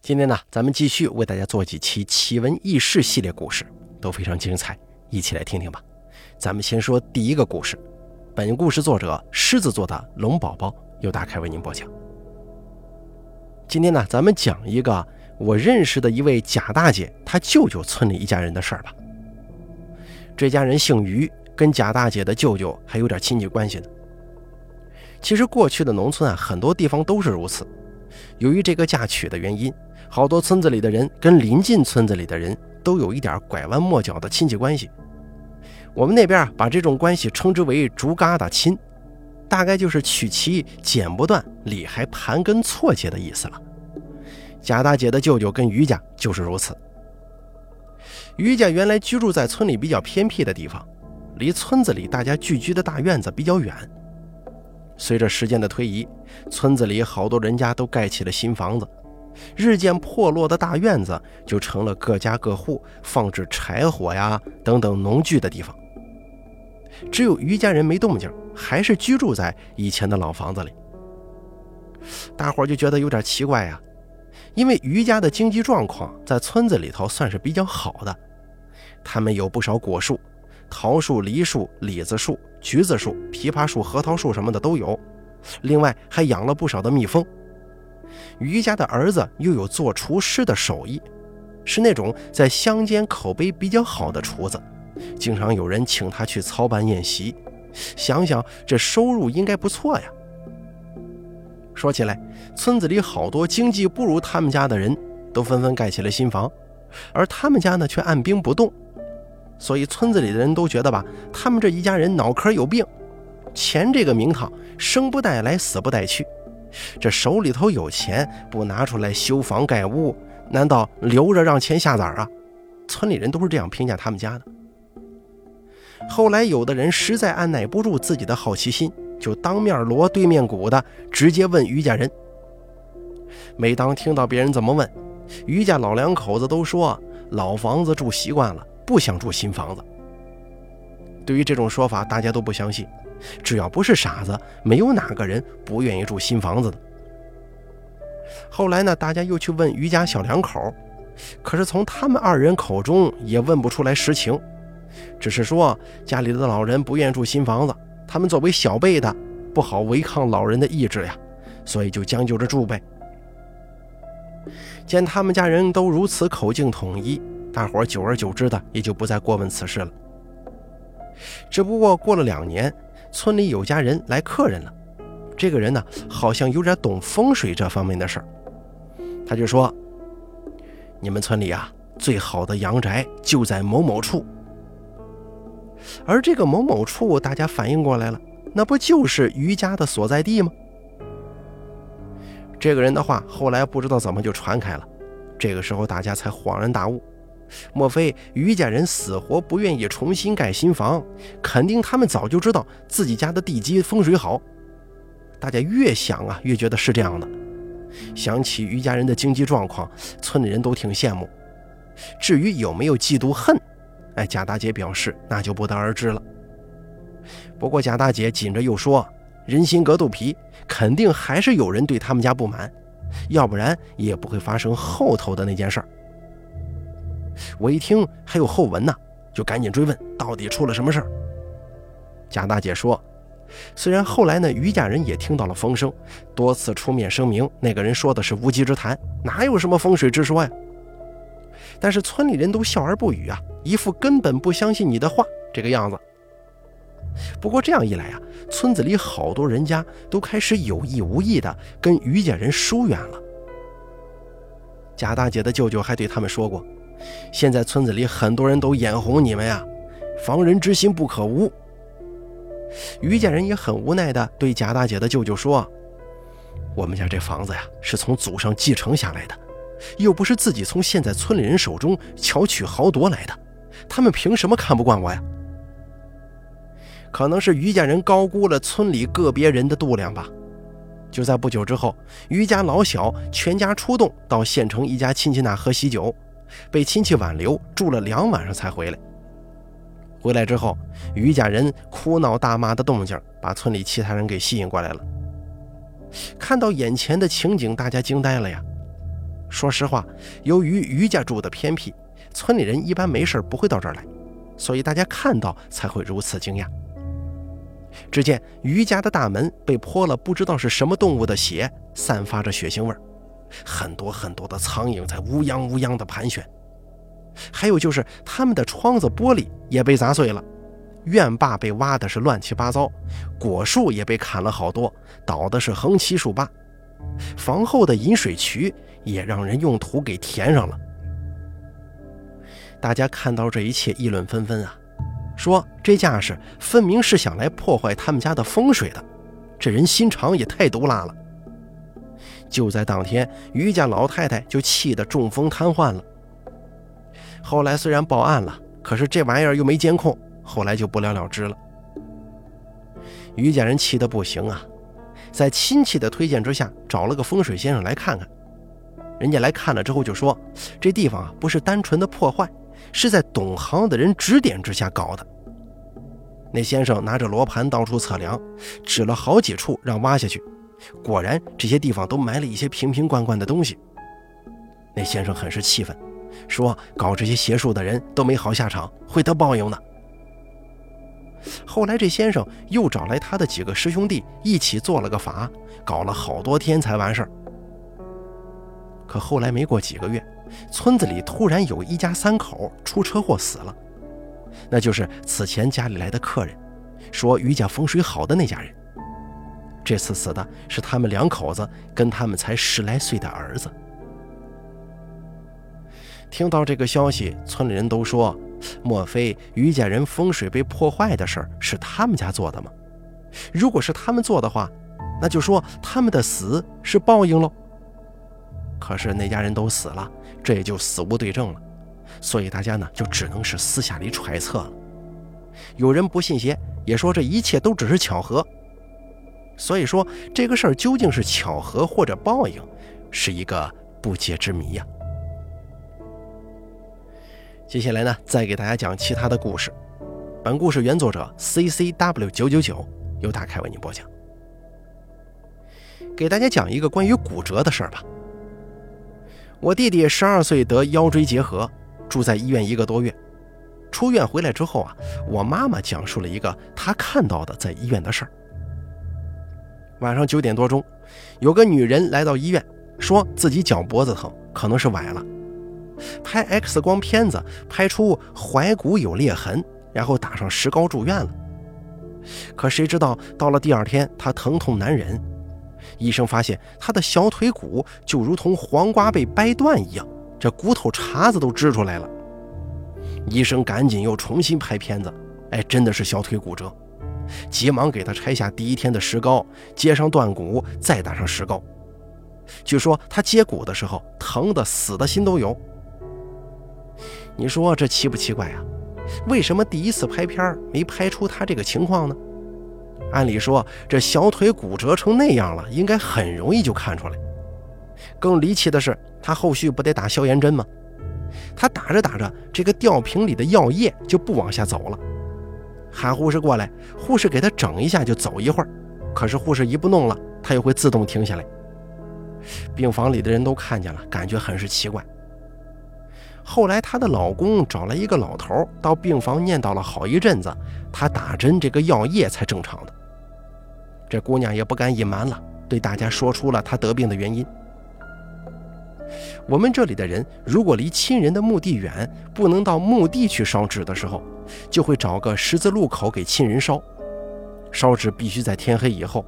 今天呢，咱们继续为大家做几期奇闻异事系列故事，都非常精彩，一起来听听吧。咱们先说第一个故事，本故事作者狮子座的龙宝宝由打开为您播讲。今天呢，咱们讲一个我认识的一位贾大姐，她舅舅村里一家人的事儿吧。这家人姓于，跟贾大姐的舅舅还有点亲戚关系呢。其实过去的农村啊，很多地方都是如此。由于这个嫁娶的原因，好多村子里的人跟邻近村子里的人都有一点拐弯抹角的亲戚关系。我们那边啊，把这种关系称之为“竹疙瘩亲”，大概就是取其剪不断，理还盘根错节的意思了。贾大姐的舅舅跟于家就是如此。于家原来居住在村里比较偏僻的地方，离村子里大家聚居的大院子比较远。随着时间的推移，村子里好多人家都盖起了新房子，日渐破落的大院子就成了各家各户放置柴火呀等等农具的地方。只有于家人没动静，还是居住在以前的老房子里。大伙就觉得有点奇怪呀，因为于家的经济状况在村子里头算是比较好的，他们有不少果树。桃树、梨树、李子树、橘子树、枇杷树、核桃树什么的都有，另外还养了不少的蜜蜂。于家的儿子又有做厨师的手艺，是那种在乡间口碑比较好的厨子，经常有人请他去操办宴席。想想这收入应该不错呀。说起来，村子里好多经济不如他们家的人都纷纷盖起了新房，而他们家呢却按兵不动。所以村子里的人都觉得吧，他们这一家人脑壳有病，钱这个名堂生不带来，死不带去。这手里头有钱不拿出来修房盖屋，难道留着让钱下崽啊？村里人都是这样评价他们家的。后来有的人实在按耐不住自己的好奇心，就当面锣对面鼓的直接问于家人。每当听到别人这么问，于家老两口子都说老房子住习惯了。不想住新房子。对于这种说法，大家都不相信。只要不是傻子，没有哪个人不愿意住新房子的。后来呢，大家又去问于家小两口，可是从他们二人口中也问不出来实情，只是说家里的老人不愿住新房子，他们作为小辈的不好违抗老人的意志呀，所以就将就着住呗。见他们家人都如此口径统一。大伙久而久之的也就不再过问此事了。只不过过了两年，村里有家人来客人了。这个人呢，好像有点懂风水这方面的事儿。他就说：“你们村里啊，最好的阳宅就在某某处。”而这个某某处，大家反应过来了，那不就是于家的所在地吗？这个人的话后来不知道怎么就传开了。这个时候，大家才恍然大悟。莫非于家人死活不愿意重新盖新房？肯定他们早就知道自己家的地基风水好。大家越想啊，越觉得是这样的。想起于家人的经济状况，村里人都挺羡慕。至于有没有嫉妒恨，哎，贾大姐表示那就不得而知了。不过贾大姐紧着又说：“人心隔肚皮，肯定还是有人对他们家不满，要不然也不会发生后头的那件事儿。”我一听还有后文呢，就赶紧追问到底出了什么事儿。贾大姐说，虽然后来呢于家人也听到了风声，多次出面声明那个人说的是无稽之谈，哪有什么风水之说呀？但是村里人都笑而不语啊，一副根本不相信你的话这个样子。不过这样一来啊，村子里好多人家都开始有意无意的跟于家人疏远了。贾大姐的舅舅还对他们说过。现在村子里很多人都眼红你们呀，防人之心不可无。于家人也很无奈地对贾大姐的舅舅说：“我们家这房子呀，是从祖上继承下来的，又不是自己从现在村里人手中巧取豪夺来的，他们凭什么看不惯我呀？”可能是于家人高估了村里个别人的度量吧。就在不久之后，于家老小全家出动到县城一家亲戚那喝喜酒。被亲戚挽留，住了两晚上才回来。回来之后，于家人哭闹大骂的动静，把村里其他人给吸引过来了。看到眼前的情景，大家惊呆了呀！说实话，由于于家住的偏僻，村里人一般没事不会到这儿来，所以大家看到才会如此惊讶。只见于家的大门被泼了不知道是什么动物的血，散发着血腥味儿，很多很多的苍蝇在乌泱乌泱的盘旋。还有就是他们的窗子玻璃也被砸碎了，院坝被挖的是乱七八糟，果树也被砍了好多，倒的是横七竖八。房后的饮水渠也让人用土给填上了。大家看到这一切，议论纷纷啊。说这架势分明是想来破坏他们家的风水的，这人心肠也太毒辣了。就在当天，于家老太太就气得中风瘫痪了。后来虽然报案了，可是这玩意儿又没监控，后来就不了了之了。于家人气得不行啊，在亲戚的推荐之下，找了个风水先生来看看。人家来看了之后就说，这地方啊不是单纯的破坏。是在懂行的人指点之下搞的。那先生拿着罗盘到处测量，指了好几处让挖下去，果然这些地方都埋了一些瓶瓶罐罐的东西。那先生很是气愤，说搞这些邪术的人都没好下场，会得报应的。后来这先生又找来他的几个师兄弟一起做了个法，搞了好多天才完事儿。可后来没过几个月。村子里突然有一家三口出车祸死了，那就是此前家里来的客人，说于家风水好的那家人。这次死的是他们两口子跟他们才十来岁的儿子。听到这个消息，村里人都说：莫非于家人风水被破坏的事儿是他们家做的吗？如果是他们做的话，那就说他们的死是报应喽。可是那家人都死了。这也就死无对证了，所以大家呢就只能是私下里揣测了。有人不信邪，也说这一切都只是巧合。所以说这个事儿究竟是巧合或者报应，是一个不解之谜呀。接下来呢，再给大家讲其他的故事。本故事原作者 C C W 九九九由大凯为您播讲。给大家讲一个关于骨折的事儿吧。我弟弟十二岁得腰椎结核，住在医院一个多月。出院回来之后啊，我妈妈讲述了一个她看到的在医院的事儿。晚上九点多钟，有个女人来到医院，说自己脚脖子疼，可能是崴了。拍 X 光片子拍出踝骨有裂痕，然后打上石膏住院了。可谁知道到了第二天，她疼痛难忍。医生发现他的小腿骨就如同黄瓜被掰断一样，这骨头茬子都支出来了。医生赶紧又重新拍片子，哎，真的是小腿骨折，急忙给他拆下第一天的石膏，接上断骨，再打上石膏。据说他接骨的时候疼的死的心都有。你说这奇不奇怪啊？为什么第一次拍片没拍出他这个情况呢？按理说，这小腿骨折成那样了，应该很容易就看出来。更离奇的是，他后续不得打消炎针吗？他打着打着，这个吊瓶里的药液就不往下走了。喊护士过来，护士给他整一下就走一会儿，可是护士一不弄了，他又会自动停下来。病房里的人都看见了，感觉很是奇怪。后来，她的老公找来一个老头到病房念叨了好一阵子，她打针这个药液才正常的。这姑娘也不敢隐瞒了，对大家说出了她得病的原因。我们这里的人，如果离亲人的墓地远，不能到墓地去烧纸的时候，就会找个十字路口给亲人烧。烧纸必须在天黑以后，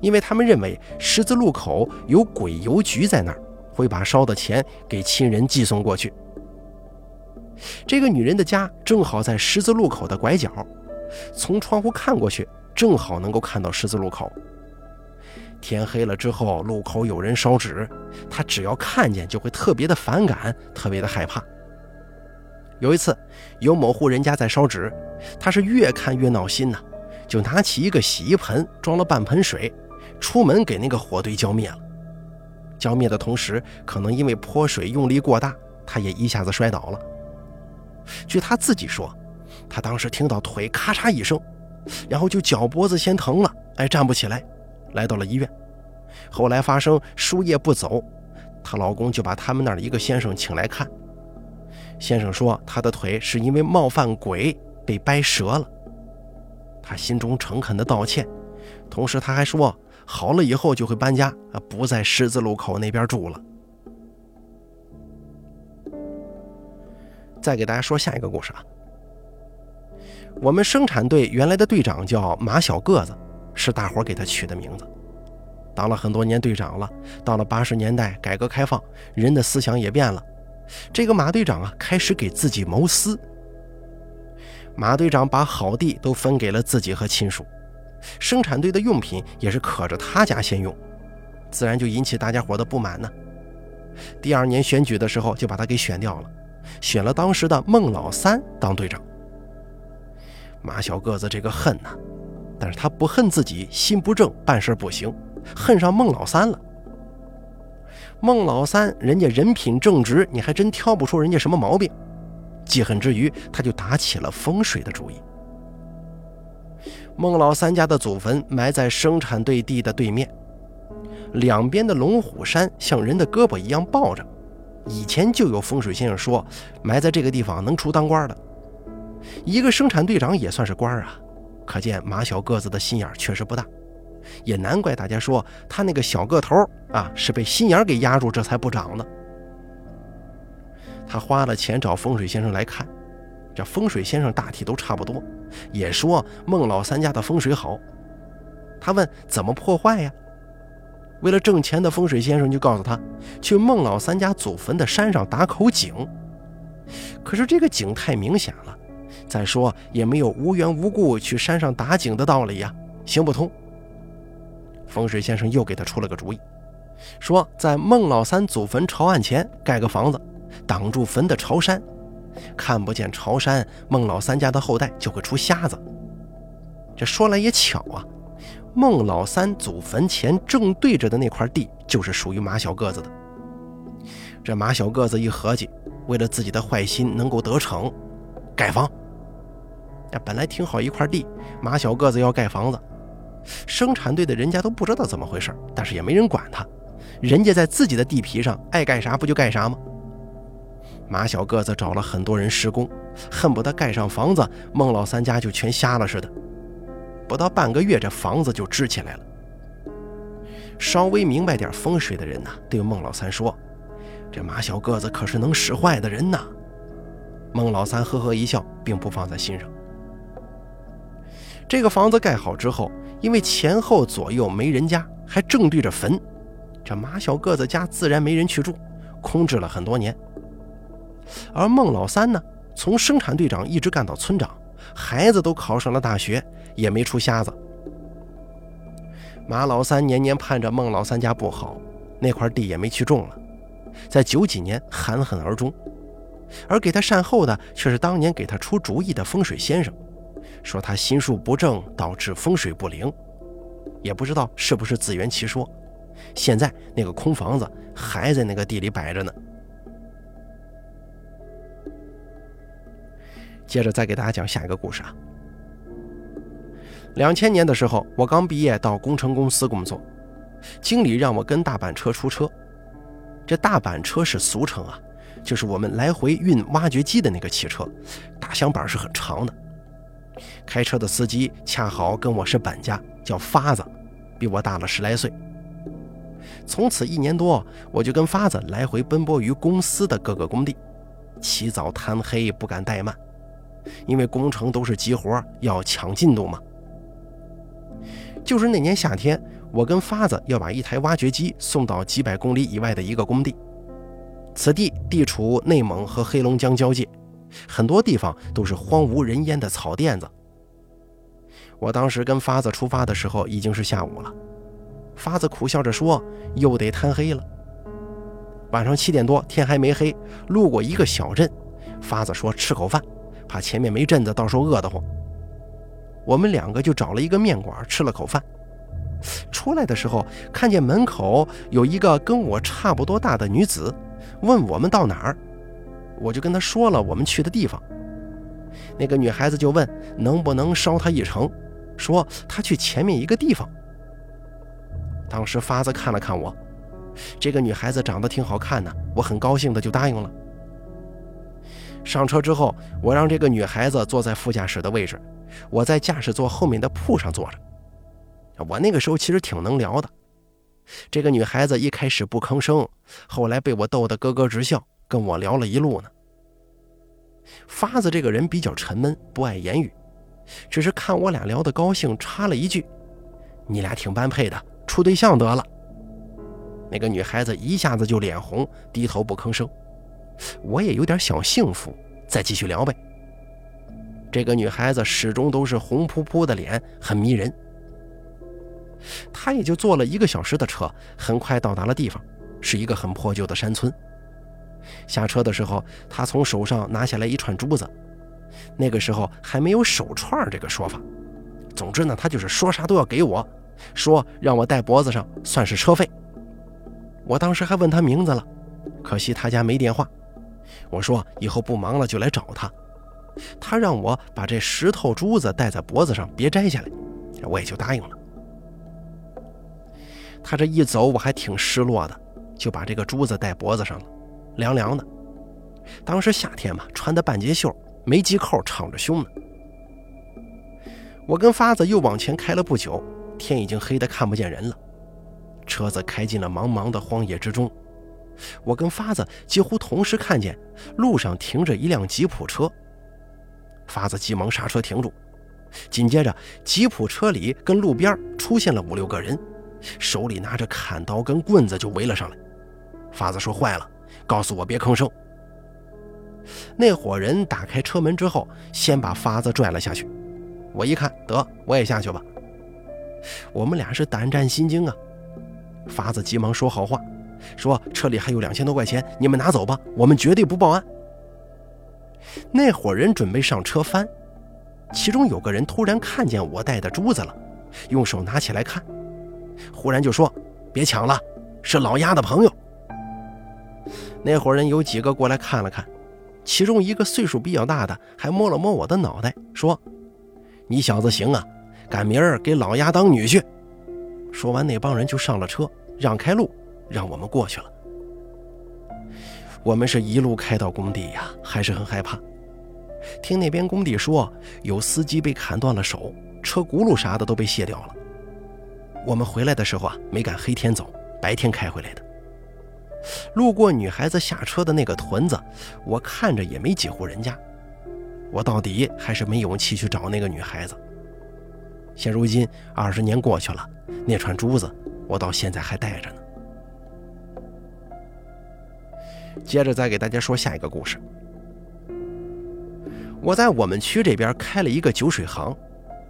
因为他们认为十字路口有鬼邮局在那儿，会把烧的钱给亲人寄送过去。这个女人的家正好在十字路口的拐角，从窗户看过去，正好能够看到十字路口。天黑了之后，路口有人烧纸，他只要看见就会特别的反感，特别的害怕。有一次，有某户人家在烧纸，他是越看越闹心呐，就拿起一个洗衣盆，装了半盆水，出门给那个火堆浇灭了。浇灭的同时，可能因为泼水用力过大，他也一下子摔倒了。据他自己说，他当时听到腿咔嚓一声，然后就脚脖子先疼了，哎，站不起来，来到了医院。后来发生输液不走，她老公就把他们那儿的一个先生请来看。先生说，她的腿是因为冒犯鬼被掰折了。他心中诚恳的道歉，同时他还说，好了以后就会搬家啊，不在十字路口那边住了。再给大家说下一个故事啊。我们生产队原来的队长叫马小个子，是大伙给他取的名字。当了很多年队长了，到了八十年代，改革开放，人的思想也变了。这个马队长啊，开始给自己谋私。马队长把好地都分给了自己和亲属，生产队的用品也是可着他家先用，自然就引起大家伙的不满呢。第二年选举的时候，就把他给选掉了，选了当时的孟老三当队长。马小个子这个恨呐，但是他不恨自己心不正，办事不行，恨上孟老三了。孟老三人家人品正直，你还真挑不出人家什么毛病。记恨之余，他就打起了风水的主意。孟老三家的祖坟埋在生产队地的对面，两边的龙虎山像人的胳膊一样抱着。以前就有风水先生说，埋在这个地方能出当官的。一个生产队长也算是官啊，可见马小个子的心眼确实不大，也难怪大家说他那个小个头啊是被心眼给压住，这才不长呢。他花了钱找风水先生来看，这风水先生大体都差不多，也说孟老三家的风水好。他问怎么破坏呀？为了挣钱的风水先生就告诉他，去孟老三家祖坟的山上打口井。可是这个井太明显了。再说也没有无缘无故去山上打井的道理呀，行不通。风水先生又给他出了个主意，说在孟老三祖坟朝案前盖个房子，挡住坟的朝山，看不见朝山，孟老三家的后代就会出瞎子。这说来也巧啊，孟老三祖坟前正对着的那块地就是属于马小个子的。这马小个子一合计，为了自己的坏心能够得逞，盖房。那本来挺好一块地，马小个子要盖房子，生产队的人家都不知道怎么回事，但是也没人管他，人家在自己的地皮上爱盖啥不就盖啥吗？马小个子找了很多人施工，恨不得盖上房子，孟老三家就全瞎了似的。不到半个月，这房子就支起来了。稍微明白点风水的人呐，对孟老三说：“这马小个子可是能使坏的人呐。”孟老三呵呵一笑，并不放在心上。这个房子盖好之后，因为前后左右没人家，还正对着坟，这马小个子家自然没人去住，空置了很多年。而孟老三呢，从生产队长一直干到村长，孩子都考上了大学，也没出瞎子。马老三年年盼着孟老三家不好，那块地也没去种了，在九几年含恨而终。而给他善后的，却是当年给他出主意的风水先生。说他心术不正，导致风水不灵，也不知道是不是自圆其说。现在那个空房子还在那个地里摆着呢。接着再给大家讲下一个故事啊。两千年的时候，我刚毕业到工程公司工作，经理让我跟大板车出车。这大板车是俗称啊，就是我们来回运挖掘机的那个汽车，大箱板是很长的。开车的司机恰好跟我是本家，叫发子，比我大了十来岁。从此一年多，我就跟发子来回奔波于公司的各个工地，起早贪黑，不敢怠慢，因为工程都是急活，要抢进度嘛。就是那年夏天，我跟发子要把一台挖掘机送到几百公里以外的一个工地，此地地处内蒙和黑龙江交界。很多地方都是荒无人烟的草甸子。我当时跟发子出发的时候已经是下午了，发子苦笑着说：“又得贪黑了。”晚上七点多，天还没黑，路过一个小镇，发子说：“吃口饭，怕前面没镇子，到时候饿得慌。”我们两个就找了一个面馆吃了口饭。出来的时候，看见门口有一个跟我差不多大的女子，问我们到哪儿。我就跟他说了我们去的地方，那个女孩子就问能不能捎她一程，说她去前面一个地方。当时发子看了看我，这个女孩子长得挺好看的，我很高兴的就答应了。上车之后，我让这个女孩子坐在副驾驶的位置，我在驾驶座后面的铺上坐着。我那个时候其实挺能聊的，这个女孩子一开始不吭声，后来被我逗得咯咯直笑，跟我聊了一路呢。发子这个人比较沉闷，不爱言语，只是看我俩聊得高兴，插了一句：“你俩挺般配的，处对象得了。”那个女孩子一下子就脸红，低头不吭声。我也有点小幸福，再继续聊呗。这个女孩子始终都是红扑扑的脸，很迷人。她也就坐了一个小时的车，很快到达了地方，是一个很破旧的山村。下车的时候，他从手上拿下来一串珠子，那个时候还没有手串这个说法。总之呢，他就是说啥都要给我，说让我戴脖子上算是车费。我当时还问他名字了，可惜他家没电话。我说以后不忙了就来找他。他让我把这石头珠子戴在脖子上，别摘下来，我也就答应了。他这一走，我还挺失落的，就把这个珠子戴脖子上了，凉凉的。当时夏天嘛，穿的半截袖，没系扣，敞着胸呢。我跟发子又往前开了不久，天已经黑得看不见人了，车子开进了茫茫的荒野之中。我跟发子几乎同时看见路上停着一辆吉普车，发子急忙刹车停住，紧接着吉普车里跟路边出现了五六个人。手里拿着砍刀跟棍子就围了上来，发子说：“坏了，告诉我别吭声。”那伙人打开车门之后，先把发子拽了下去。我一看，得我也下去吧。我们俩是胆战心惊啊。发子急忙说好话，说车里还有两千多块钱，你们拿走吧，我们绝对不报案。那伙人准备上车翻，其中有个人突然看见我戴的珠子了，用手拿起来看。忽然就说：“别抢了，是老鸭的朋友。”那伙人有几个过来看了看，其中一个岁数比较大的还摸了摸我的脑袋，说：“你小子行啊，赶明儿给老鸭当女婿。”说完，那帮人就上了车，让开路，让我们过去了。我们是一路开到工地呀，还是很害怕。听那边工地说，有司机被砍断了手，车轱辘啥的都被卸掉了。我们回来的时候啊，没赶黑天走，白天开回来的。路过女孩子下车的那个屯子，我看着也没几户人家。我到底还是没勇气去找那个女孩子。现如今二十年过去了，那串珠子我到现在还戴着呢。接着再给大家说下一个故事。我在我们区这边开了一个酒水行。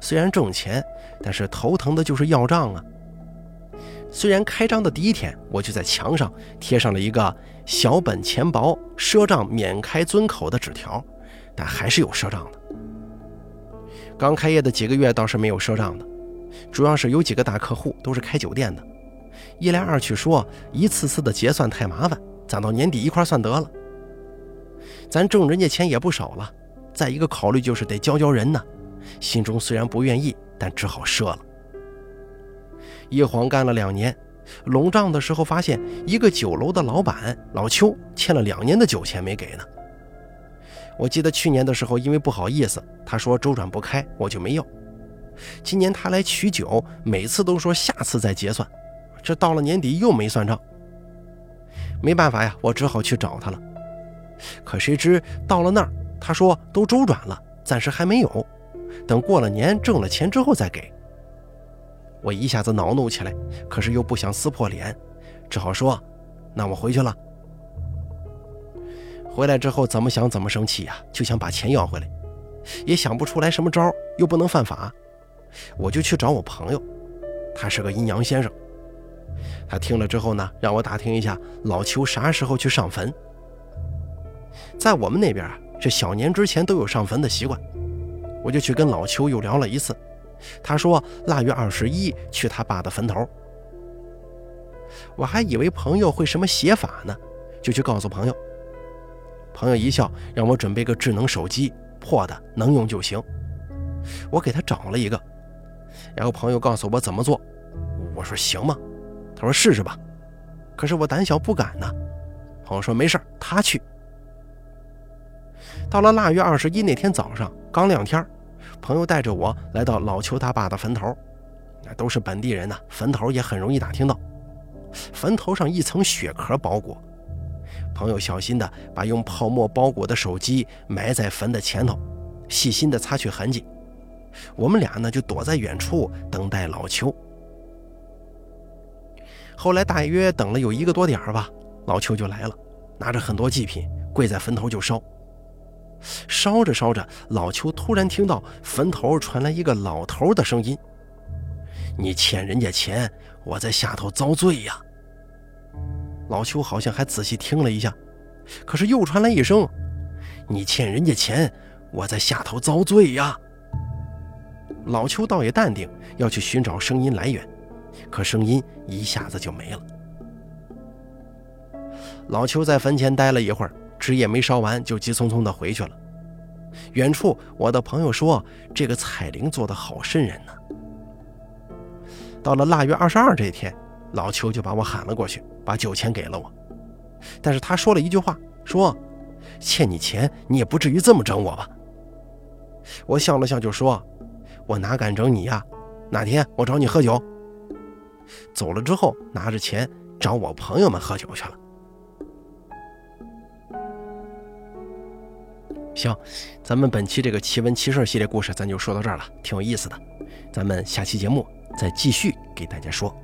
虽然挣钱，但是头疼的就是要账啊。虽然开张的第一天，我就在墙上贴上了一个“小本钱薄，赊账免开尊口”的纸条，但还是有赊账的。刚开业的几个月倒是没有赊账的，主要是有几个大客户都是开酒店的，一来二去说一次次的结算太麻烦，攒到年底一块算得了。咱挣人家钱也不少了，再一个考虑就是得教教人呢。心中虽然不愿意，但只好赊了。一晃干了两年，拢账的时候发现一个酒楼的老板老邱欠了两年的酒钱没给呢。我记得去年的时候，因为不好意思，他说周转不开，我就没要。今年他来取酒，每次都说下次再结算，这到了年底又没算账。没办法呀，我只好去找他了。可谁知到了那儿，他说都周转了，暂时还没有。等过了年挣了钱之后再给。我一下子恼怒起来，可是又不想撕破脸，只好说：“那我回去了。”回来之后怎么想怎么生气呀，就想把钱要回来，也想不出来什么招，又不能犯法，我就去找我朋友，他是个阴阳先生。他听了之后呢，让我打听一下老邱啥时候去上坟。在我们那边啊，这小年之前都有上坟的习惯。我就去跟老邱又聊了一次，他说腊月二十一去他爸的坟头。我还以为朋友会什么邪法呢，就去告诉朋友。朋友一笑，让我准备个智能手机，破的能用就行。我给他找了一个，然后朋友告诉我怎么做。我说行吗？他说试试吧。可是我胆小不敢呢。朋友说没事他去。到了腊月二十一那天早上，刚亮天，朋友带着我来到老邱他爸的坟头，那都是本地人呢，坟头也很容易打听到。坟头上一层血壳包裹，朋友小心的把用泡沫包裹的手机埋在坟的前头，细心的擦去痕迹。我们俩呢就躲在远处等待老邱。后来大约等了有一个多点吧，老邱就来了，拿着很多祭品，跪在坟头就烧。烧着烧着，老邱突然听到坟头传来一个老头的声音：“你欠人家钱，我在下头遭罪呀。”老邱好像还仔细听了一下，可是又传来一声：“你欠人家钱，我在下头遭罪呀。”老邱倒也淡定，要去寻找声音来源。可声音一下子就没了。老邱在坟前待了一会儿，纸也没烧完，就急匆匆地回去了。远处，我的朋友说：“这个彩铃做的好瘆人呢。”到了腊月二十二这一天，老邱就把我喊了过去，把酒钱给了我。但是他说了一句话，说：“欠你钱，你也不至于这么整我吧？”我笑了笑，就说：“我哪敢整你呀？哪天我找你喝酒。”走了之后，拿着钱找我朋友们喝酒去了。行，咱们本期这个奇闻奇事系列故事，咱就说到这儿了，挺有意思的。咱们下期节目再继续给大家说。